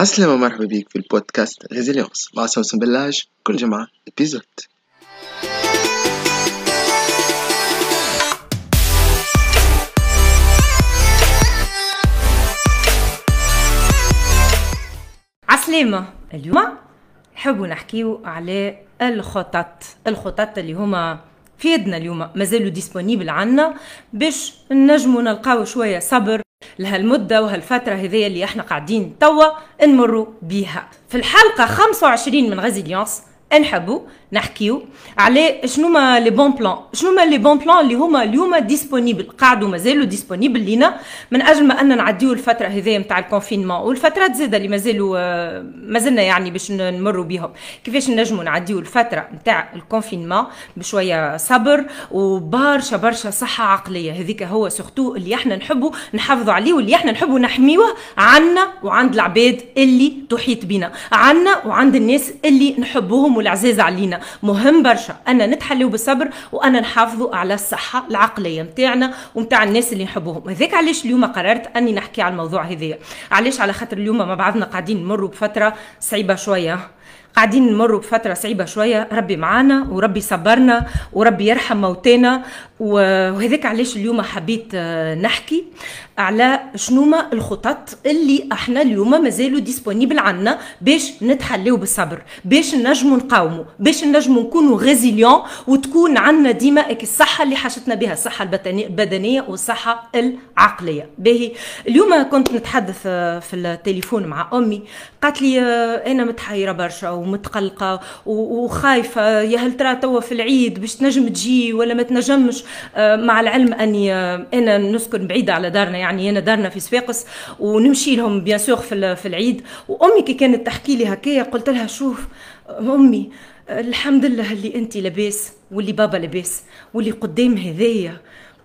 عسلامة مرحبا بيك في البودكاست Résilience مع سوسن بلاج كل جمعة épisode عسلامة. اليوم نحبوا نحكيو على الخطط. الخطط اللي هما في يدنا اليوم. مازالوا disponibles عنا باش نجموا نلقاو شوية صبر. لهالمدة وهالفترة هذيا اللي إحنا قاعدين توا نمروا بيها. في الحلقة 25 من Résilience نحبوا نحكيو على شنو ما les bons plans. شنو ما les bons plans اللي هما اليوم disponibles قاعدوا مازالوا disponibles لينا من أجل ما ان نعديو الفترة هذه نتاع ال confinement والفترات زاده اللي مازالوا آه، مازلنا يعني باش نمروا بهم كيفاش نجموا نعديو الفترة نتاع ال confinement بشوية صبر وبرشا برشا صحة عقلية. هذيك هو سورتو اللي إحنا نحبوا نحافظوا عليه واللي إحنا نحبوا نحميوه عنا وعند العباد اللي تحيط بنا. عنا وعند الناس اللي نحبوهم والعزاز علينا. مهم برشا. ان نتحلوا بالصبر وان نحافظوا على الصحة العقلية نتاعنا ونتاع الناس اللي نحبوهم. هذاك علاش اليوم قررت أني نحكي على الموضوع هذايا علاش على خاطر اليوم مع بعضنا قاعدين نمروا بفترة صعيبة شوية؟ قاعدين نمروا بفترة صعيبة شوية. ربي معانا وربي صبرنا وربي يرحم موتانا وهذاك علاش اليوم حبيت آه، نحكي. على شنوما الخطط اللي إحنا اليوم مازالوا ديسپونيبل عنا باش نتحليو بالصبر باش نجموا نقاوموا باش نجموا نكونوا غيزيليون وتكون عنا ديما الصحة اللي حاجتنا بها الصحة البدنية والصحة العقلية. باهي اليوم كنت نتحدث آه، في التليفون مع أمي قالت لي آه، أنا متحيرة برشا ومتقلقة وخايفة يا هل ترى توا في العيد باش تنجم تجي ولا ما تنجمش؟ آه، مع العلم أني أنا نسكن بعيدة على دارنا يعني. يعني أنا دارنا في صفاقس ونمشي لهم bien sûr في, العيد. وأمي كي كانت تحكي لي هكايا قلت لها شوف أمي الحمد لله اللي انت لاباس واللي بابا لاباس واللي قدام هذايا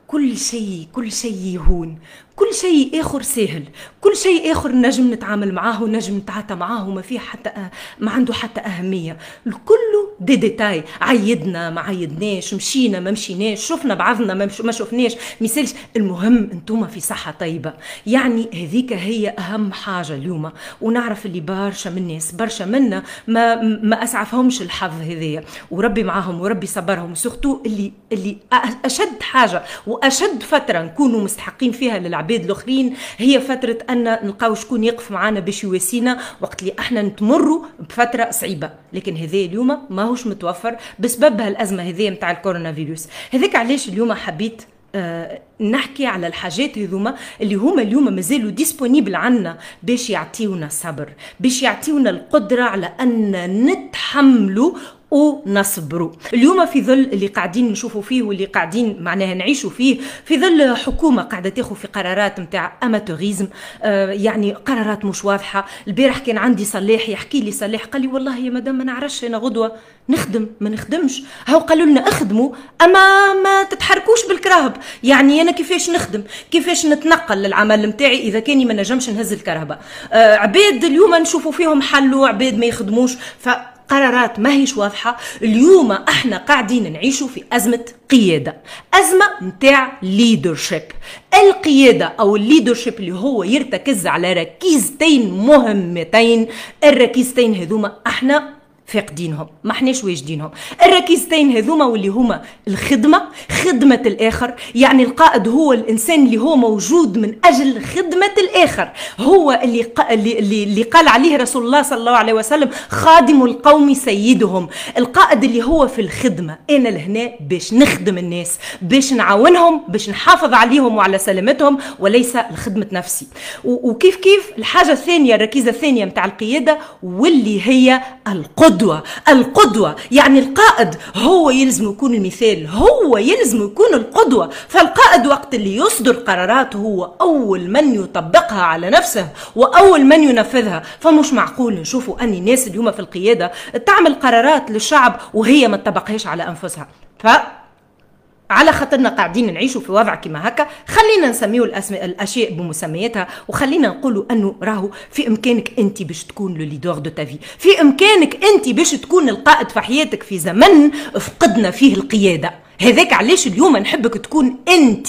كل شيء كل شيء يهون. كل شيء آخر سهل. كل شيء آخر نجم نتعامل معاه ونجم نتعاطى معاه وما فيه حتى أه ما عنده حتى أهمية. الكل دي ديتاي. عيدنا ما عيدناش مشينا ما مشيناش شفنا بعضنا ما, ما شفناش. ميسالش المهم أنتم في صحة طيبة. يعني هذيك هي أهم حاجة اليوم. ونعرف اللي برشا من الناس برشا منا ما ما أسعفهمش الحظ هذايا. وربي معاهم وربي صبرهم. surtout اللي اللي أشد حاجة وأشد فترة نكونوا مستحقين فيها للعباد. العباد الآخرين. هي فترة أن نلقاو شكون يقف معنا باش يواسينا وقت اللي أحنا نتمروا بفترة صعيبة. لكن هذا اليوم ماهوش متوفر بسبب هالأزمة هذه نتاع الكورونا فيروس. هذاك علاش اليوم حبيت آه نحكي على الحاجات هذوما اللي هما اليوم مازالوا ديسپونيبل عنا باش يعطيونا الصبر باش يعطيونا القدرة على أن نتحملوا ونصبروا. اليوم في ظل اللي قاعدين نشوفوا فيه واللي قاعدين معناها نعيشوا فيه في ظل حكومة قاعدة تاخذ في قرارات نتاع اماتوريزم آه يعني قرارات مش واضحة. البارح كان عندي صلاح يحكي لي صلاح قال لي والله يا مدام ما نعرفش أنا غدوة نخدم ما نخدمش. هاو قالوا لنا اخدموا أما ما تتحركوش بالكرهب يعني أنا كيفاش نخدم؟ كيفاش نتنقل للعمل نتاعي إذا كاني ما نجمش نهز الكرهبه آه عباد اليوم نشوفوا فيهم حلوا عباد ما يخدموش. ف قرارات ما هيش واضحة. اليوم إحنا قاعدين نعيشوا في أزمة قيادة. أزمة نتاع leadership القيادة أو ال leadership اللي هو يرتكز على ركيزتين مهمتين. الركيزتين هذوما إحنا فاقدينهم ما احناش واجدينهم الركيزتين هذوما واللي هما الخدمة خدمة الآخر يعني القائد هو الإنسان اللي هو موجود من أجل خدمة الآخر. هو اللي, ق... اللي, اللي قال عليه رسول الله صلى الله عليه وسلم خادم القوم سيدهم. القائد اللي هو في الخدمة أنا لهنا باش نخدم الناس باش نعاونهم باش نحافظ عليهم وعلى سلامتهم وليس لخدمة نفسي. و... وكيف كيف؟ الحاجة الثانية الركيزة الثانية متاع القيادة واللي هي القدرة. القدوة القدوة يعني القائد هو يلزم يكون المثال هو يلزم يكون القدوة فالقائد وقت اللي يصدر قرارات هو أول من يطبقها على نفسه وأول من ينفذها. فمش معقول نشوفوا أن الناس اليوم في القيادة تعمل قرارات للشعب وهي ما تطبقهاش على أنفسها. ف على خاطرنا قاعدين نعيشوا في وضع كما هكا خلينا نسميو الأشياء بمسمياتها وخلينا نقولوا أنه راهو في إمكانك أنت باش تكون لو ليدور دو تافي في إمكانك أنت باش تكون القائد في حياتك في زمن فقدنا فيه القيادة. هذاك علاش اليوم نحبك تكون أنت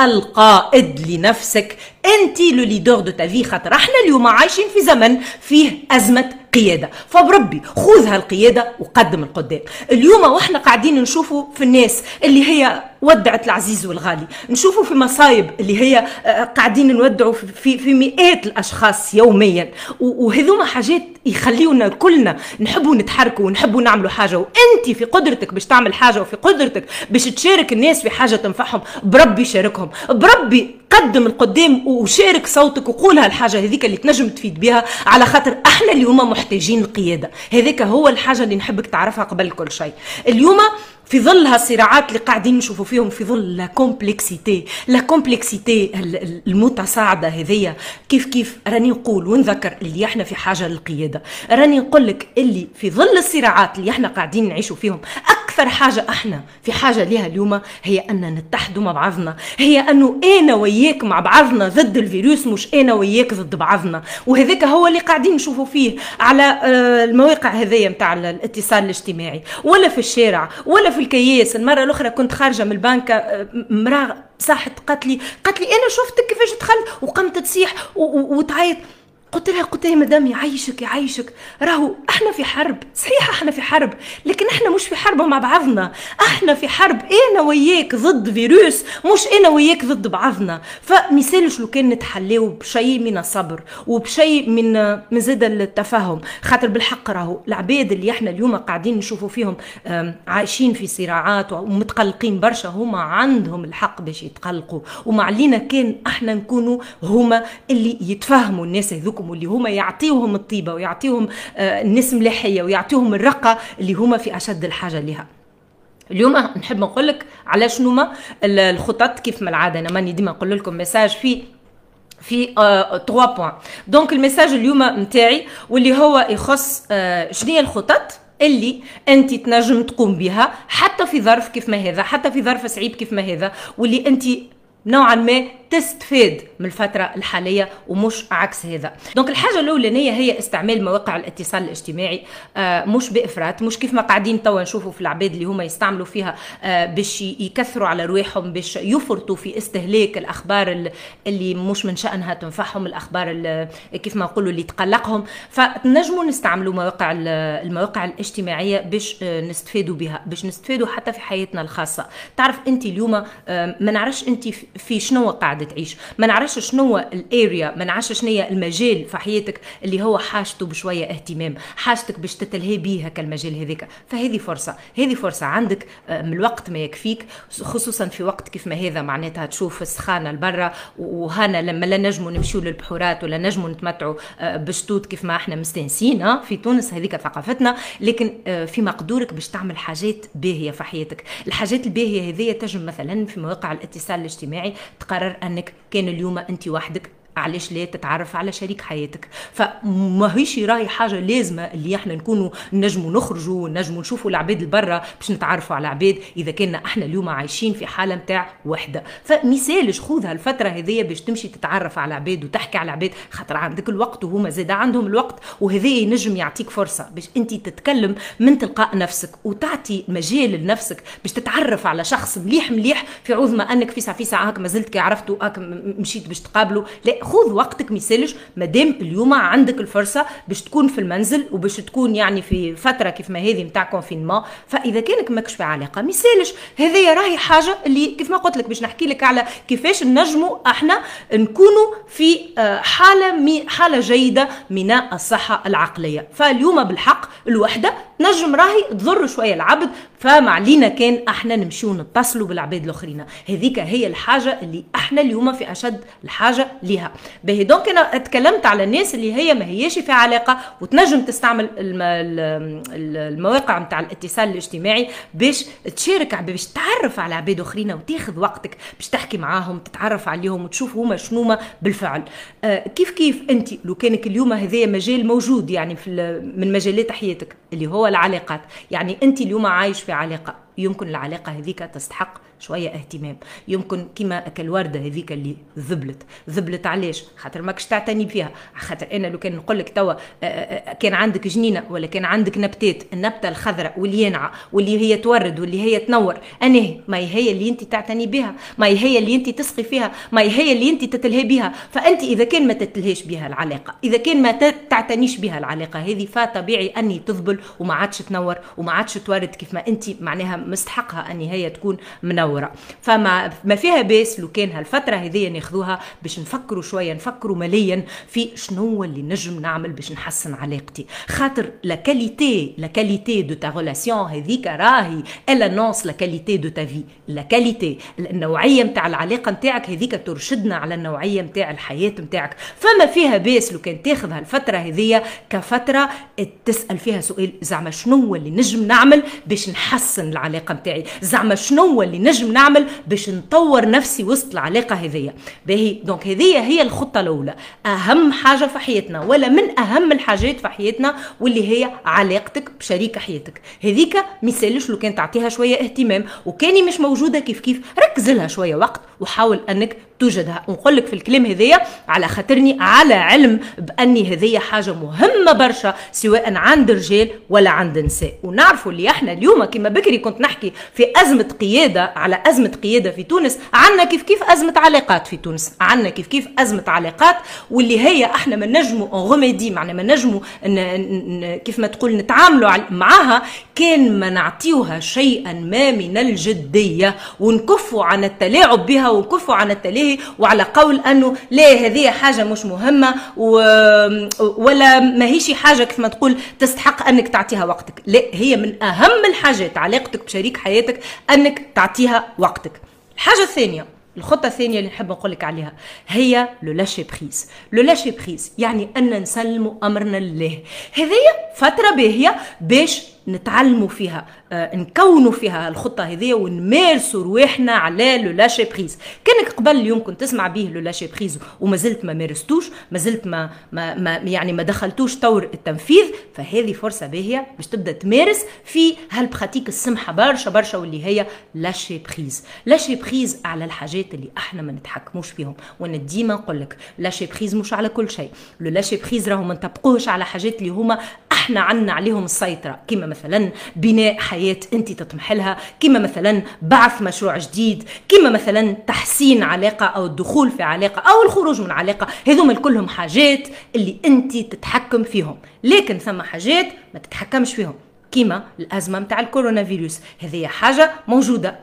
القائد لنفسك. أنت le leader de ta vie خاطر إحنا اليوم عايشين في زمن فيه أزمة قيادة فبربي خذ هالقيادة وقدم القدام. اليوم وإحنا قاعدين نشوفوا في الناس اللي هي ودعت العزيز والغالي. نشوفوا في مصايب اللي هي آه، قاعدين نودعوا في, في مئات الأشخاص يوميا. وهذوما حاجات يخليونا كلنا نحبوا نتحركوا ونحبوا نعملوا حاجة. وانت في قدرتك باش تعمل حاجة وفي قدرتك باش تشارك الناس في حاجة تنفعهم بربي شاركهم بربي قدم القدام وشارك صوتك وقول هالحاجة هذيك اللي تنجم تفيد بها على خاطر أحنا اليوم محتاجين القيادة. هذاك هو الحاجة اللي نحبك تعرفها قبل كل شيء. اليوم في ظل هالصراعات اللي قاعدين نشوفوا فيهم في ظل la complexité la complexité المتصاعده هذيا كيف كيف؟ راني نقول ونذكر اللي إحنا في حاجة للقيادة. راني نقول لك اللي في ظل الصراعات اللي إحنا قاعدين نعيشوا فيهم أكثر حاجة أحنا في حاجة لها اليوم هي ان نتحدوا مع بعضنا. هي أنه أنا وياك مع بعضنا ضد الفيروس مش أنا وياك ضد بعضنا. وهذاك هو اللي قاعدين نشوفوا فيه على آه، المواقع هذيا نتاع الاتصال الاجتماعي. ولا في الشارع ولا في الكياس. المرة الأخرى كنت خارجة من البنك آه، مراه صاحت قالت لي قالت لي أنا شفتك كيفاش دخلت وقمت تصيح وتعيط. قلت لها قلت لها مدام يعيشك يعيشك راهو إحنا في حرب. صحيح إحنا في حرب لكن إحنا مش في حرب مع بعضنا. إحنا في حرب أنا وياك ضد فيروس مش أنا وياك ضد بعضنا. فمثالش لو كان نتحليو بشيء من الصبر وبشيء من من زاد التفاهم. خاطر بالحق راهو العباد اللي إحنا اليوم قاعدين نشوفوا فيهم عايشين في صراعات ومتقلقين برشا هما عندهم الحق باش يتقلقوا. وما علينا كان إحنا نكونوا هما اللي يتفهموا الناس هذوك يعطيكم واللي هما يعطيوهم الطيبة ويعطيوهم آه، الناس مليحيه ويعطيوهم الرقة اللي هما في أشد الحاجة لها اليوم نحب نقول لك على شنو ما الخطط كيف ما العادة. أنا ماني ديما نقول لكم message في في 3 points donc ال message اليوم نتاعي واللي هو يخص آه شنو الخطط اللي أنت تنجم تقوم بها حتى في ظرف كيف ما هذا حتى في ظرف صعيب كيف ما هذا واللي أنت نوعا ما تستفاد من الفترة الحالية ومش عكس هذا. دونك الحاجة الأولانية هي استعمال مواقع الاتصال الاجتماعي آه مش بإفراط مش كيف ما قاعدين توا نشوفوا في العباد اللي هما يستعملوا فيها آه باش يكثروا على رواحهم باش يفرطوا في استهلاك الأخبار اللي مش من شأنها تنفعهم الأخبار كيف ما نقولوا اللي تقلقهم. فنجموا نستعملوا مواقع المواقع الاجتماعية باش آه نستفادوا بها باش نستفادوا حتى في حياتنا الخاصة. تعرف أنت اليوم آه ما نعرفش أنت في شنو قاعدة تعيش. ما نعرفش شنو الاريا ما نعرفش شنو المجال في حياتك اللي هو حاجته بشوية اهتمام حاجتك باش تتلهي بيه هكا المجال هذاك. فهذه فرصة هذه فرصة عندك آه، من الوقت ما يكفيك خصوصا في وقت كيف ما هذا معناتها تشوف السخانة لبرا وهنا لما لا نجموا نمشيو للبحورات ولا نجموا نتمتعوا آه، بشتوت كيف ما إحنا مستانسين في تونس هذيك ثقافتنا. لكن آه، في مقدورك باش تعمل حاجات باهية في حياتك. الحاجات الباهية هذه تجم مثلا في مواقع الاتصال الاجتماعي تقرر أنك كان اليوم أنت وحدك. علاش لا تتعرف على شريك حياتك. فما هيش راهي حاجة لازمة اللي إحنا نكونوا نجموا نخرجوا نجموا نشوفوا العباد البرة باش نتعرفوا على عباد إذا كنا إحنا اليوم عايشين في حالة نتاع وحدة. فمثالش خذ هالفتره هذيا باش تمشي تتعرف على عباد وتحكي على عباد خاطر عندك الوقت وهما زاد عندهم الوقت وهذا ينجم يعطيك فرصة باش أنت تتكلم من تلقاء نفسك وتعطي مجال لنفسك باش تتعرف على شخص مليح مليح في عوض ما أنك في ساعة في ساعة هاك ما زلت كي عرفته مشيت باش تقابله. لا خذ وقتك ما يسالش مادام اليوم عندك الفرصة باش تكون في المنزل وباش تكون يعني في فترة كيف ما هذه نتاع كونفينمون فإذا كانك ماكش في علاقة ما يسالش هذه راهي حاجة اللي كيف ما قلت لك باش نحكي لك على كيفاش نجموا إحنا نكونوا في آه، حالة حالة جيدة من الصحة العقلية. فاليوم بالحق الوحدة نجم راهي تضر شوية العبد فما علينا كان إحنا نمشيو نتصلوا بالعباد الآخرين. هذيك هي الحاجة اللي إحنا اليوم في أشد الحاجة لها باهي دونك أنا اتكلمت على الناس اللي هي ما هياش في علاقة وتنجم تستعمل المواقع نتاع الاتصال الاجتماعي باش تشارك باش تعرف على عباد آخرين وتاخذ وقتك باش تحكي معاهم تتعرف عليهم وتشوف هما شنو بالفعل. آه كيف كيف أنت لو كانك اليوم هذا مجال موجود يعني في من مجالات حياتك اللي هو العلاقات. يعني أنت اليوم عايش في علاقة. يمكن العلاقة هذيك تستحق شوية اهتمام. يمكن كيما الورده هذيك اللي ذبلت. ذبلت علاش؟ خاطر ماكش تعتني بها خاطر أنا لو كان نقول لك توا آه، آه، آه، كان عندك جنينة ولا كان عندك نبتات النبتة الخضراء واللي ينعى واللي هي تورد واللي هي تنور أنا ما هي اللي أنت تعتني بها ما هي اللي أنت تسقي فيها ما هي اللي أنت تتلهي بها. فأنت إذا كان ما تتلهيش بها العلاقة إذا كان ما تعتنيش بها العلاقة هذه فطبيعي أني تذبل وما عادش تنور وما عادش تورد كيف ما أنت معناها مستحقها أن هي تكون منوره فما ما فيها باس لو كان هالفترة هذه ناخذوها باش نفكروا شوية نفكروا مليا في شنو اللي نجم نعمل باش نحسن علاقتي. خاطر la qualité la qualité de ta relation هذيك راهي elle annonce la qualité de ta vie la qualité النوعية نتاع العلاقة نتاعك هذيك ترشدنا على النوعية نتاع الحياة نتاعك فما فيها باس لو كان تاخذ هالفترة هذية كفترة تسأل فيها سؤال زعما شنو اللي نجم نعمل باش نحسن العلاقة نتاعي زعما شنو اللي نجم نعمل باش نطور نفسي وسط العلاقة هذية. باهي donc هذه هي الخطة الأولى. أهم حاجة في حياتنا ولا من أهم الحاجات في حياتنا واللي هي علاقتك بشريك حياتك. هذيك ميسالش لو كان تعطيها شوية اهتمام وكاني مش موجودة كيف كيف. ركز لها شوية وقت وحاول أنك توجدها ونقول لك في الكلام هذايا على خاطرني على علم بأني هذيا حاجة مهمة برشا سواء عند رجال ولا عند نساء ونعرفوا اللي إحنا اليوم كما بكري كنت نحكي في أزمة قيادة على أزمة قيادة في تونس عندنا كيف كيف أزمة علاقات في تونس عندنا كيف كيف أزمة علاقات واللي هي إحنا ما نجموا غوميدي معنا ما نجموا كيف ما تقول نتعاملوا معاها كان ما نعطيوها شيئا ما من الجدية ونكفوا عن التلاعب بها ونكفوا عن التلاهي وعلى قول أنه لا هذه حاجة مش مهمة. ولا ما هيش حاجة كيف ما تقول تستحق أنك تعطيها وقتك. لا هي من أهم الحاجات علاقتك بشريك حياتك أنك تعطيها وقتك. الحاجة الثانية الخطة الثانية اللي نحب نقول لك عليها هي le lâcher-prise le lâcher-prise يعني أن نسلموا أمرنا لله. هذه فترة باهية باش نتعلموا فيها آه، نكونوا فيها الخطة هذه ونمارسوا رواحنا على le lâcher-prise كانك قبل اليوم كنت تسمع به le lâcher-prise وما زلت ما مارستوش ما زلت ما, ما, ما يعني ما دخلتوش طور التنفيذ فهذه فرصة باهية باش تبدأ تمارس في هال pratique السمحة برشا برشا واللي هي lâcher-prise lâcher-prise على الحاجات اللي إحنا ما نتحكموش فيهم. وأنا ديما نقول لك lâcher-prise مش على كل شيء. le lâcher-prise راهو ما نطبقوهش على حاجات اللي هما إحنا عنا عليهم السيطرة. كما مثلا بناء حياة أنت تطمح لها كما مثلا بعث مشروع جديد كما مثلا تحسين علاقة أو الدخول في علاقة أو الخروج من علاقة. هذوما كلهم حاجات اللي أنت تتحكم فيهم. لكن ثم حاجات ما تتحكمش فيهم. كيما الأزمة نتاع الكورونا فيروس هذه حاجة موجودة.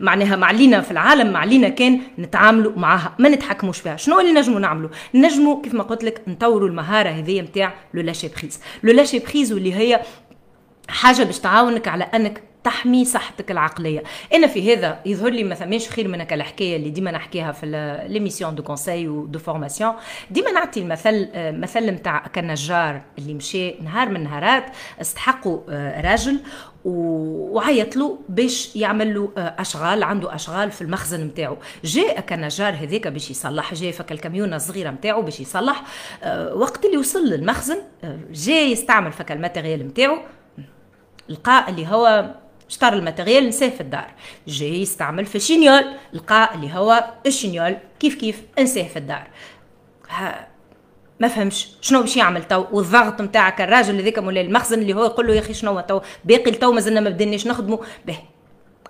معناها معلينا في العالم معلينا كان نتعاملوا معها. ما نتحكموش فيها. شنو اللي نجموا نعملوا؟ نجموا كيف ما قلت لك نطوروا المهارة هذه نتاع le lâcher-prise le lâcher-prise واللي هي حاجة باش تعاونك على أنك تحمي صحتك العقلية. أنا في هذا يظهر لي ما ثماش خير من الحكاية اللي ديما نحكيها في les missions de conseil et de formation ديما نعطي المثل مثل نتاع كنجار اللي مشى نهار من نهارات استحقوا آه، راجل وعيط له باش يعمل له آه، أشغال عنده أشغال في المخزن نتاعو جاء كنجار هذاك باش يصلح جاء فك الكاميونة الصغيرة نتاعو باش يصلح. آه، وقت اللي وصل للمخزن جاء يستعمل فك ال matériel نتاعو لقى اللي هو اشترى ال matériel نساه في الدار. جاي يستعمل في ال chignole لقى اللي هو ال chignole كيف كيف نساه في الدار. ها ما فهمش شنو باش يعمل تو والضغط نتاعك الراجل هذاك مولاي المخزن اللي هو يقول له يا أخي شنو تو؟ باقي تو مازلنا ما بدناش نخدموا به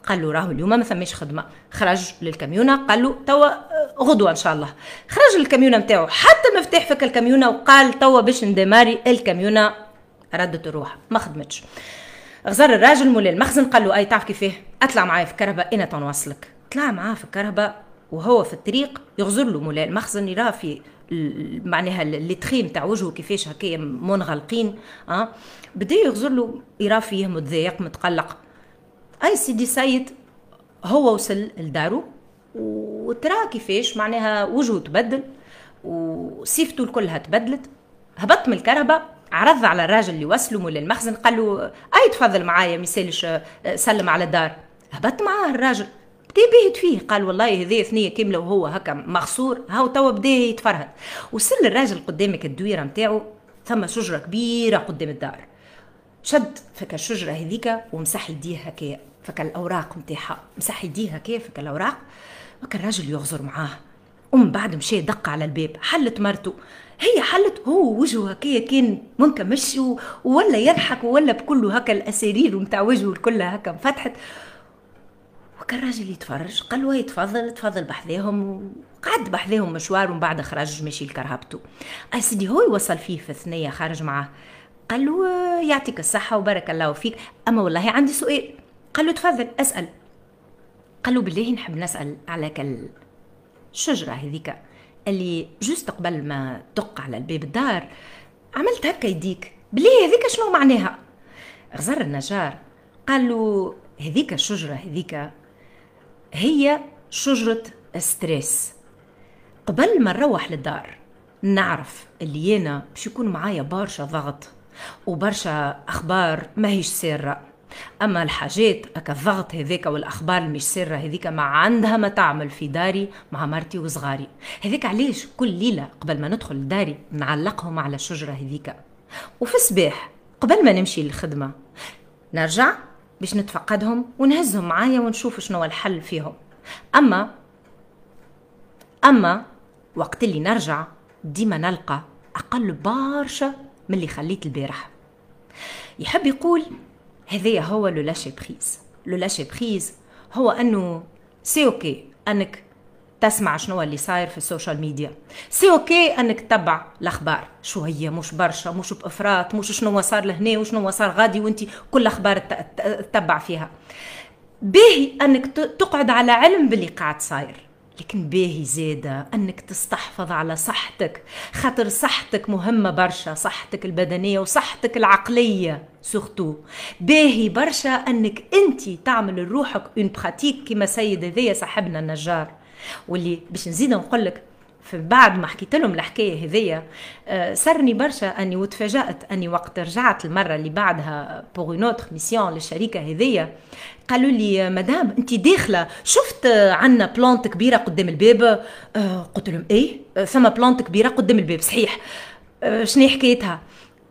قال له راهو اليوم ما ثماش خدمة. خرج للكاميونه قال له توا غدوة إن شاء الله. خرج للكاميونه نتاعو حتى مفتاح فك الكاميونه وقال توا باش ندماري الكاميونه ردت الروح. ما خدمتش. غزر الراجل مولاي المخزن قال له أي تعرف كيفاه أطلع معايا في الكهرباء إنا تنوصلك طلع معاه في الكهرباء وهو في الطريق يغزر له مولاي المخزن يراه في معناها اللي نتاع وجهه كيفاش هكايا منغلقين آه. بدأ يغزر له يراه فيه متضايق متقلق. أي سيدي سيد هو وصل لدارو وترى كيفاش معناها وجهه تبدل وصيفته الكلها تبدلت هبط من الكهرباء عرض على الراجل اللي وصله مولا المخزن قال له أي تفضل معايا ميسالش آه، سلم على الدار؟ هبط معاه الراجل. بدا بيهت فيه. قال والله هذه ثنيه كامله وهو هكا مغصور هاو توا بدا يتفرهد. وصل الراجل قدامك الدويرة نتاعو ثم شجرة كبيرة قدام الدار. شد فك الشجرة هذيك ومسح يديه هكايا فك الأوراق نتاعها مسح يديه هكايا فك الأوراق وكان الراجل يغزر معاه. ومن بعد مشى دق على الباب حلت مرته. هي حلت هو وجهه هكايا كان منكمش ولا يضحك ولا بكله هكا الاسارير نتاع وجهه كلها هكا انفتحت. وكان الراجل يتفرج قال له يتفضل تفضل بحذاهم. وقعد بحذاهم مشوار ومن بعد خرج مشي لكرهبته. سيدي هو يوصل فيه في الثنية خارج معاه. قال له يعطيك الصحة وبارك الله فيك. أما والله عندي سؤال. قال له تفضل أسأل. قال له بالله نحب نسأل على كل الشجرة هذيك اللي juste قبل ما تدق على الباب الدار عملت هكا يديك. بالله هذيك شنو معناها؟ غزر النجار قال له هذيك الشجرة هذيك هي شجرة stress. قبل ما نروح للدار نعرف اللي أنا باش يكون معايا برشا ضغط وبرشا أخبار ماهيش سارة. أما الحاجات هكا الضغط هذاك والأخبار اللي مش ساره هذيك ما عندها ما تعمل في داري مع مرتي وصغاري. هذاك علاش كل ليلة قبل ما ندخل لداري نعلقهم على الشجره هذيك. وفي الصباح قبل ما نمشي للخدمة نرجع باش نتفقدهم ونهزهم معايا ونشوف شنو الحل فيهم. أما أما وقت اللي نرجع ديما نلقى أقل برشا من اللي خليت البارح. يحب يقول هذايا هو le lâcher-prise le lâcher-prise هو أنه c'est OK أنك تسمع شنو اللي صاير في ال social media. c'est OK أنك تتبع الأخبار. شوية مش برشا مش بإفراط مش شنو صار لهنا وشنو صار غادي وأنت كل أخبار تتبع فيها. باهي أنك تقعد على علم باللي قاعد صاير. لكن باهي زادة أنك تستحفظ على صحتك. خاطر صحتك مهمة برشا صحتك البدنية وصحتك العقلية surtout. باهي برشا أنك أنت تعمل لروحك une pratique كما سيد هذايا صاحبنا النجار. واللي باش نزيد نقول لك بعد ما حكيت لهم الحكاية هذيا آه، سرني برشا أني وتفاجأت أني وقت رجعت المرة اللي بعدها pour une autre mission للشركة هذيا قالوا لي مدام انت داخلة شفت عندنا plante كبيرة قدام الباب؟ آه، قلت لهم إيه ثم plante كبيرة قدام الباب صحيح. آه، شنو حكايتها؟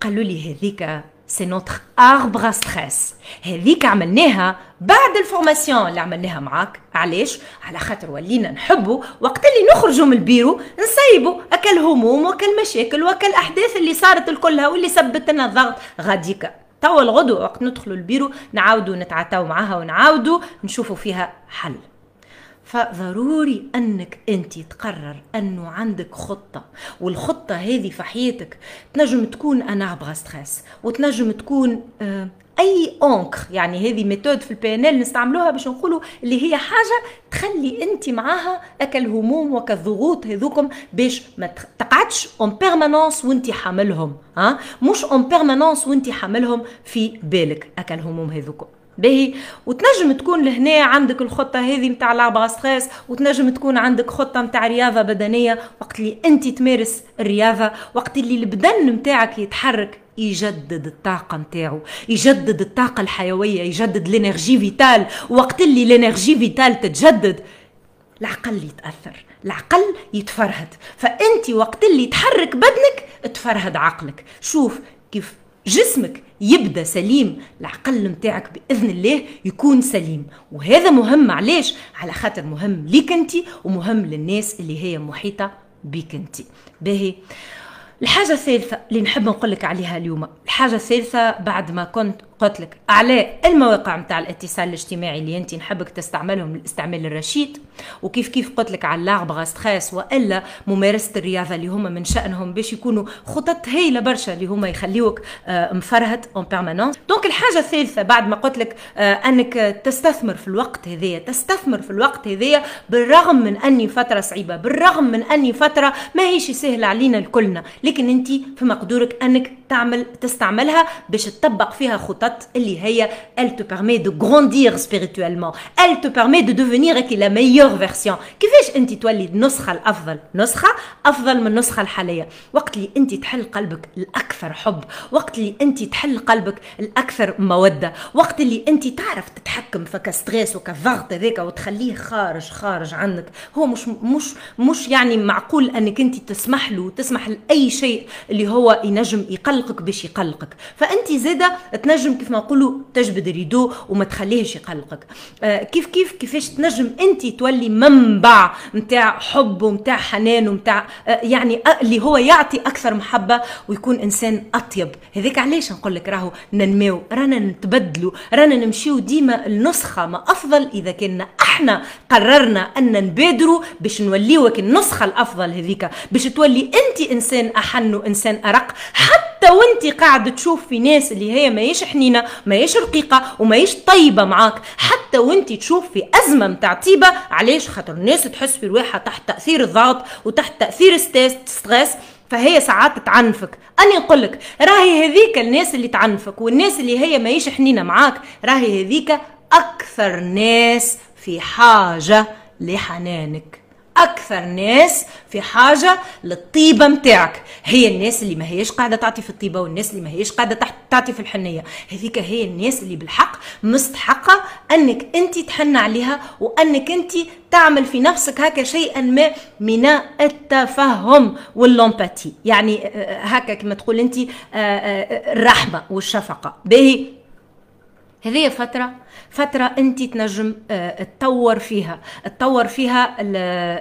قالوا لي هذيك c'est notre arbre stress هذيك عملناها بعد ال formation. اللي عملناها معاك. علاش؟ على خاطر ولينا نحبوا وقت اللي نخرجوا من البيرو نسيبوا أكل هموم وكل مشاكل وكل أحداث اللي صارت الكلها واللي سبت لنا الضغط. غاديك. توا الغدو. وقت ندخلوا البيرو نعاودوا نتعاتاو معاها ونعاودوا نشوفوا فيها حل. فضروري أنك أنت تقرر أنه عندك خطة والخطة هذه في حياتك تنجم تكون un arbre à stress وتنجم تكون آه un ancre يعني هذه méthode في ال PNL نستعملوها باش نقولوا اللي هي حاجة تخلي أنت معاها اكل هموم وكالضغوط هذوكم باش ما تقعدش en permanence وأنت حاملهم ها؟ مش en permanence وأنت حاملهم في بالك اكل هموم هذوكم. باهي وتنجم تكون لهنا عندك الخطة هذه نتاع l'arbre à stress وتنجم تكون عندك خطة نتاع رياضة بدنية وقت اللي أنت تمارس الرياضة وقت اللي البدن نتاعك يتحرك يجدد الطاقة نتاعو يجدد الطاقة الحيوية يجدد ال énergie vitale. وقت اللي ال énergie vitale تتجدد العقل يتأثر العقل يتفرهد. فأنت وقت اللي تحرك بدنك تفرهد عقلك. شوف كيف جسمك يبدأ سليم العقل نتاعك بإذن الله يكون سليم. وهذا مهم علاش على خاطر مهم ليك أنت ومهم للناس اللي هي محيطة بك أنت. باهي. الحاجة الثالثة اللي نحب نقول لك عليها اليوم الحاجة الثالثة بعد ما كنت قلت لك على المواقع نتاع الاتصال الاجتماعي اللي أنت نحبك تستعملهم الاستعمال الرشيد. وكيف كيف قلت لك على اللعب ستريس وإلا ممارسة الرياضة اللي هما من شأنهم باش يكونوا خطط هايلة برشا اللي هما يخليوك آه، مفرهد en permanence donc الحاجة الثالثة بعد ما قلت لك آه، أنك تستثمر في الوقت هذايا تستثمر في الوقت هذايا بالرغم من أني فترة صعيبة بالرغم من أني فترة ما هيش سهلة علينا الكلنا. لكن أنت في مقدورك أنك تعمل تستعملها باش تطبق فيها خطط اللي هي elle te permet de grandir spirituellement. Elle te permet de devenir la meilleure version. كيفاش انت تولي النسخه الافضل نسخه افضل من النسخه الحاليه وقت اللي انت تحل قلبك الاكثر حب وقت اللي انت تحل قلبك الاكثر موده وقت اللي انت تعرف تتحكم في ك stress وكالضغط هذاك وتخليه خارج خارج عنك هو مش مش مش يعني معقول انك انت تسمح له تسمح لاي شيء اللي هو ينجم يقلقك باش يقلقك فانت زاده تنجم كيف ما نقولوا تجبد rideau وما تخليهش يقلقك. آه كيف كيف كيفاش تنجم انت تولي منبع نتاع حب ونتاع حنان ونتاع آه يعني آه اللي هو يعطي أكثر محبة ويكون إنسان أطيب. هذاك علاش نقول لك راهو ننميو رانا نتبدلوا رانا نمشيو ديما النسخه ما أفضل إذا كنا إحنا قررنا أن نبادروا باش نوليو النسخة الأفضل هذيك. باش تولي أنت إنسان أحن وإنسان أرق حتى وانت قاعد تشوف في ناس اللي هي ماهيش حنينة ماهيش رقيقة وماهيش طيبة معاك حتى وانت تشوف في أزمة متاع طيبة علاش؟ خاطر الناس تحس في رواحها تحت تأثير الضغط وتحت تأثير ستريس فهي ساعات تعنفك اني نقول لك راهي هذيك الناس اللي تعنفك والناس اللي هي ماهيش حنينة معاك راهي هذيك أكثر ناس في حاجة لحنانك. أكثر ناس في حاجة للطيبة متاعك. هي الناس اللي ما هيش قاعدة تعطي في الطيبة والناس اللي ما هيش قاعدة تعطي في الحنية. هذيك هي الناس اللي بالحق مستحقة أنك أنت تحن عليها وأنك أنت تعمل في نفسك هكا شيئا ما من التفهم و l'empathie. يعني هكا كما تقول أنت الرحمة والشفقة. باهي. هذه فترة فترة أنت تنجم تطور فيها. تطور فيها ال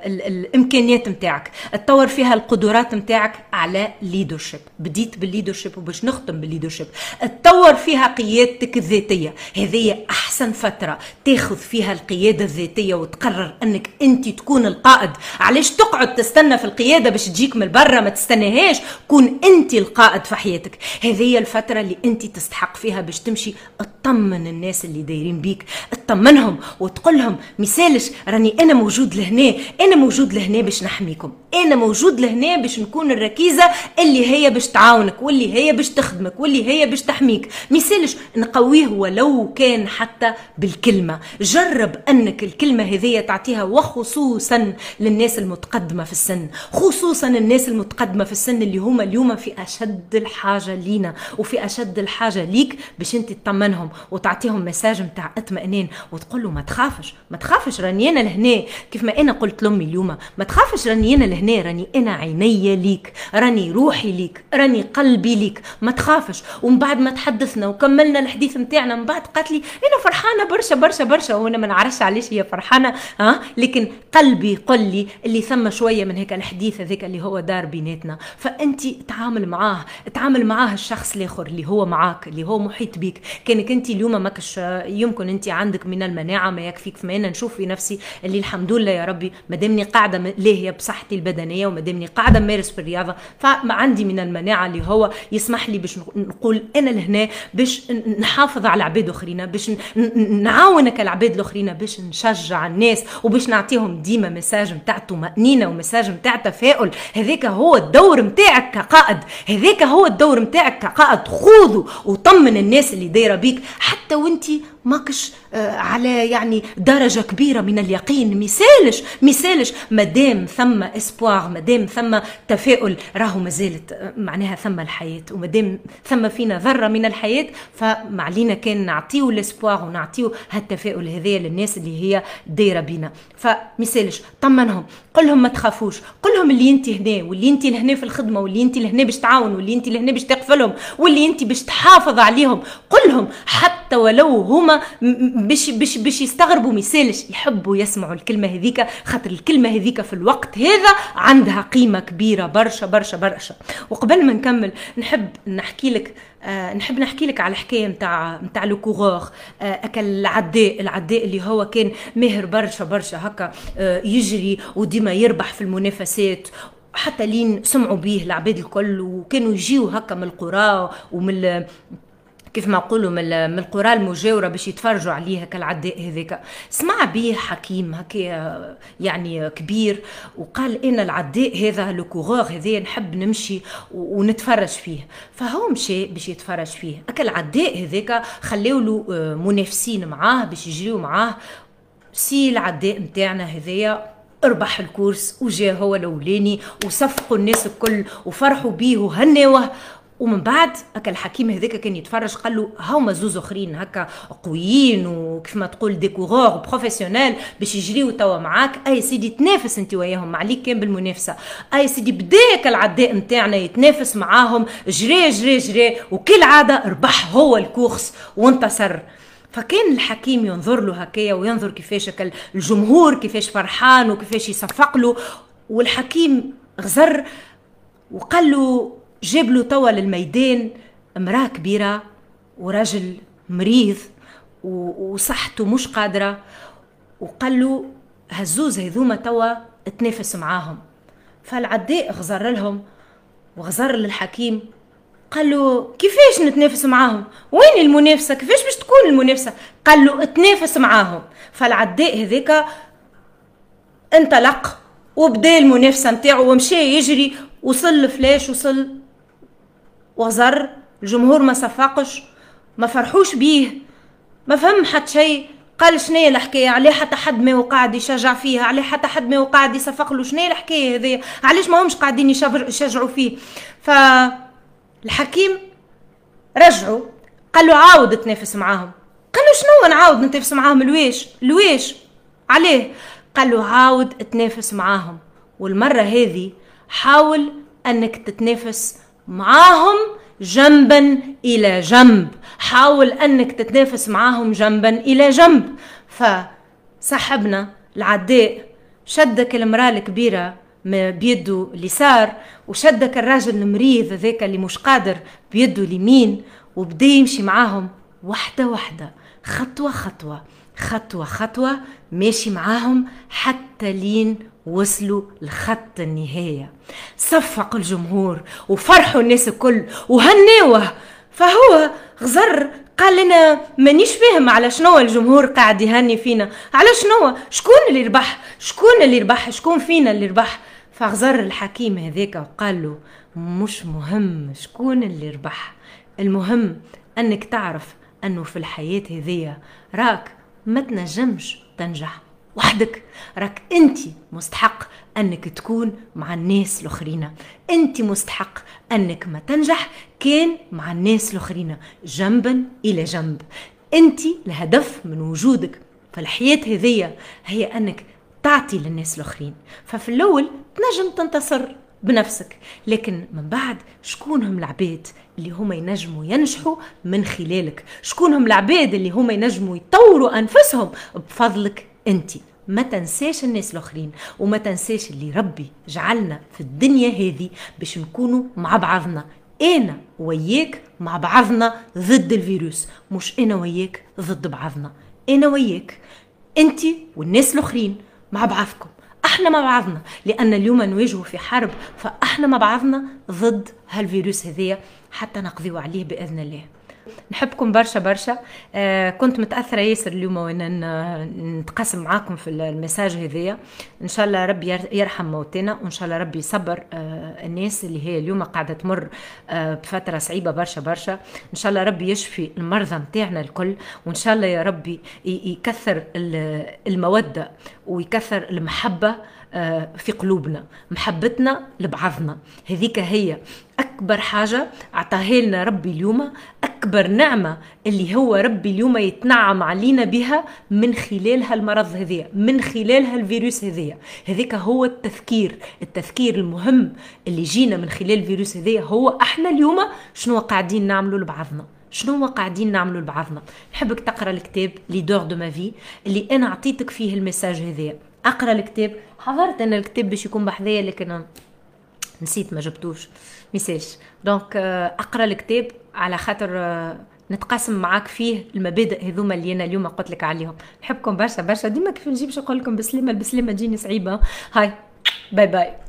ال الإمكانيات متاعك. تطور فيها القدرات متاعك على leadership بديت بال leadership وباش نختم بال leadership تطور فيها قيادتك الذاتية. هذه أحسن فترة تاخذ فيها القيادة الذاتية وتقرر أنك أنت تكون القائد. علاش تقعد تستنى في القيادة باش تجيك من برا؟ ما تستناهاش. كون أنت القائد في حياتك. هذه الفترة اللي أنت تستحق فيها باش تمشي تطمن الناس اللي دايرين بيك. تطمنهم وتقول لهم مثالش راني أنا موجود لهنا أنا موجود لهنا باش نحميكم. أنا موجود لهنا باش نكون الركيزة اللي هي باش تعاونك واللي هي باش تخدمك واللي هي باش تحميك. مثالش نقويه ولو كان حتى بالكلمة. جرب أنك الكلمة هذه تعطيها وخصوصا للناس المتقدمة في السن. خصوصا الناس المتقدمة في السن اللي هما اليوم في أشد الحاجة لينا وفي أشد الحاجة ليك باش أنت تطمنهم. وتعطيهم مساج متاع اطمئنان وتقول له ما تخافش ما تخافش راني أنا لهنا. كيف ما أنا قلت لأمي اليوم ما تخافش راني أنا لهنا راني أنا عيني ليك راني روحي ليك راني قلبي ليك. ما تخافش. ومن بعد ما تحدثنا وكملنا الحديث نتاعنا من بعد قالت لي أنا فرحانة برشا برشا برشا. وأنا ما نعرفش علاش هي فرحانة ها؟ لكن قلبي يقول لي اللي ثم شوية من هيك الحديث هذاك اللي هو دار بيناتنا. فأنت تعامل معاه تعامل معاه الشخص الآخر اللي هو معاك اللي هو محيط بيك. كانك أنت اليوم ماكش يمكن انت عندك من المناعة ما يكفيك فما أنا نشوف في نفسي اللي الحمد لله يا ربي ما دامني قاعدة لاهيه بصحتي البدنية وما دامني قاعدة مارس في الرياضة فما عندي من المناعة اللي هو يسمح لي باش نقول أنا لهنا باش نحافظ على عباد أخرين باش نعاونك العباد الأخرين باش نشجع الناس وباش نعطيهم ديما مساج نتاع طمأنينة ومساج نتاع تفاؤل. هذاك هو الدور نتاعك كقائد هذاك هو الدور نتاعك كقائد. خذه وطمن الناس اللي دايرة بيك. حتى وانت ماكش على يعني درجة كبيرة من اليقين. مثالش مثالش. مادام ثم اسبوار مادام ثم تفاؤل راهو مازالت معناها ثم الحياة. ومادام ثم فينا ذرة من الحياة فمعلينا كان نعطيو الاسبوار ونعطيو هالتفاؤل هذايا للناس اللي هي دايرة بينا. فمثالش طمنهم. قل لهم ما تخافوش. قل لهم اللي انت هنا واللي انت لهنا في الخدمة واللي انت لهنا باش تعاون واللي انت لهنا باش تقفلهم واللي انت باش تحافظ عليهم. قل لهم حتى ولو هما باش باش باش يستغربوا مثالش يحبوا يسمعوا الكلمة هذيك خاطر الكلمة هذيك في الوقت هذا عندها قيمة كبيرة برشا برشا برشا. وقبل ما نكمل نحب نحكي لك آه نحب نحكي لك على حكايه نتاع نتاع لو كوغور. آه أكل العداء العداء اللي هو كان ماهر برشا برشا هكا آه يجري وديما يربح في المنافسات. حتى لين سمعوا به العباد الكل وكانوا يجيو هكا من القرى ومن كيف ما نقولوا من القرى المجاورة باش يتفرجوا عليه كالعداء هذاك سمع به حكيم هكا يعني كبير وقال أنا العداء هذا le coureur هذا نحب نمشي ونتفرج فيه. فهو مشى باش يتفرج فيه. هكا العداء هذاك خلاو له منافسين معاه باش يجريوا معاه. سي العداء نتاعنا هذايا ربح ال course وجا هو الأولاني وصفقوا الناس الكل وفرحوا بيه وهناوه ومن بعد هكا الحكيم هذاك كان يتفرج قال له هاوما زوز أخرين هكا قويين وكيف ما تقول des coureurs professionnels باش يجريو توا معاك. أي سيدي تنافس أنت وياهم عليك كان بالمنافسة. أي سيدي بداك العداء نتاعنا يتنافس معاهم. جري جري جري وكالعاده ربح هو ال course وانتصر. فكان الحكيم ينظر له هكايا وينظر كيفاش الجمهور كيفاش فرحان وكيفاش يصفق له. والحكيم غزر وقال له جاب له توا للميدان امرأة كبيرة ورجل مريض وصحته مش قادرة وقال له هزوز هذوما توا تنافس معاهم. فالعداء غزر لهم وغزر للحكيم قال له كيفاش نتنافس معاهم؟ وين المنافسة؟ كيفاش باش تكون المنافسة؟ قال له اتنافس معاهم. فالعداء هذاك انطلق وبدا المنافسة نتاعو ومشى يجري وصل الفلاش وصل وغزر الجمهور ما صفقش ما فرحوش بيه ما فهم حتى شيء. قال شنو الحكاية؟ عليه حتى حد ما وقاعد يشجع فيها عليه حتى حد ما وقاعد يصفق له. شنو الحكاية هذه؟ علاش ما همش قاعدين يشجعوا فيه؟ ف الحكيم رجعوا قال له عاود تنافس معاهم. قال له شنو نعاود نتنافس معاهم؟ لويش؟ لويش؟ عليه. قال له عاود تنافس معاهم. والمرة هذه حاول أنك تتنافس معاهم جنبا إلى جنب. حاول أنك تتنافس معاهم جنبا إلى جنب. فسحبنا العداء شدك المرأة الكبيرة بيده اليسار وشدك الراجل المريض ذاك اللي مش قادر بيده اليمين وبدأ يمشي معاهم وحدة وحدة خطوة خطوة خطوة خطوة ماشي معاهم حتى لين وصلوا لخط النهاية. صفق الجمهور وفرحوا الناس الكل وهناوه. فهو غزر قال لنا مانيش فاهم على شنو الجمهور قاعد يهني فينا. على شنو؟ شكون اللي ربح؟ شكون اللي ربح؟ شكون فينا اللي ربح؟ فغزر الحكيم هذاك وقال له مش مهم شكون اللي ربح. المهم أنك تعرف أنه في الحياة هذية راك ما تنجمش تنجح. وحدك. راك انت مستحق انك تكون مع الناس الاخرين. انت مستحق انك ما تنجح كان مع الناس الاخرين جنبا إلى جنب. انت الهدف من وجودك فالحياة هذية هي أنك تعطي للناس الاخرين. ففي الأول تنجم تنتصر بنفسك لكن من بعد شكون هم العباد اللي هما ينجموا ينجحوا من خلالك؟ شكون هم العباد اللي هما ينجموا يطوروا أنفسهم بفضلك؟ أنت. ما تنساش الناس الآخرين وما تنساش اللي ربي جعلنا في الدنيا هذه باش نكونوا مع بعضنا. أنا وياك مع بعضنا ضد الفيروس مش أنا وياك ضد بعضنا. أنا وياك أنت والناس الآخرين مع بعضكم. أحنا مع بعضنا لأن اليوم نواجهوا في حرب فأحنا مع بعضنا ضد هالفيروس هذيا حتى نقضيو عليه بإذن الله. نحبكم برشا برشا. آه كنت متأثرة ياسر اليوم وأنا نتقاسم معاكم في المساج هذايا. إن شاء الله ربي يرحم موتنا وإن شاء الله ربي يصبر آه الناس اللي هي اليوم قاعدة تمر آه بفترة صعيبة برشا برشا. إن شاء الله ربي يشفي المرضى نتاعنا الكل وإن شاء الله يا ربي يكثر المودة ويكثر المحبة في قلوبنا محبتنا لبعضنا. هذيك هي أكبر حاجة أعطاها لنا ربي اليوم أكبر نعمة اللي هو ربي اليوم يتنعم علينا بها من خلال هالمرض هذيا من خلال هالفيروس هذيا. هذيك هو التفكير التفكير المهم اللي جينا من خلال الفيروس هذيا هو إحنا اليوم شنو قاعدين نعملوا لبعضنا؟ شنو قاعدين نعملوا لبعضنا؟ نحبك تقرأ الكتاب leader de ma vie اللي أنا عطيتك فيه ال message هذايا أقرأ الكتاب. حضرت أنا الكتاب باش يكون بحذايا لكن نسيت ما جبتوش. message donc آه، أقرأ الكتاب على خاطر آه، نتقاسم معاك فيه المبادئ هذوما اللي أنا اليوم قلت لك عليهم. نحبكم برشا برشا. ديما كيف نجيب نقول لكم بسلامة البسلامة تجيني صعيبة. هاي. باي باي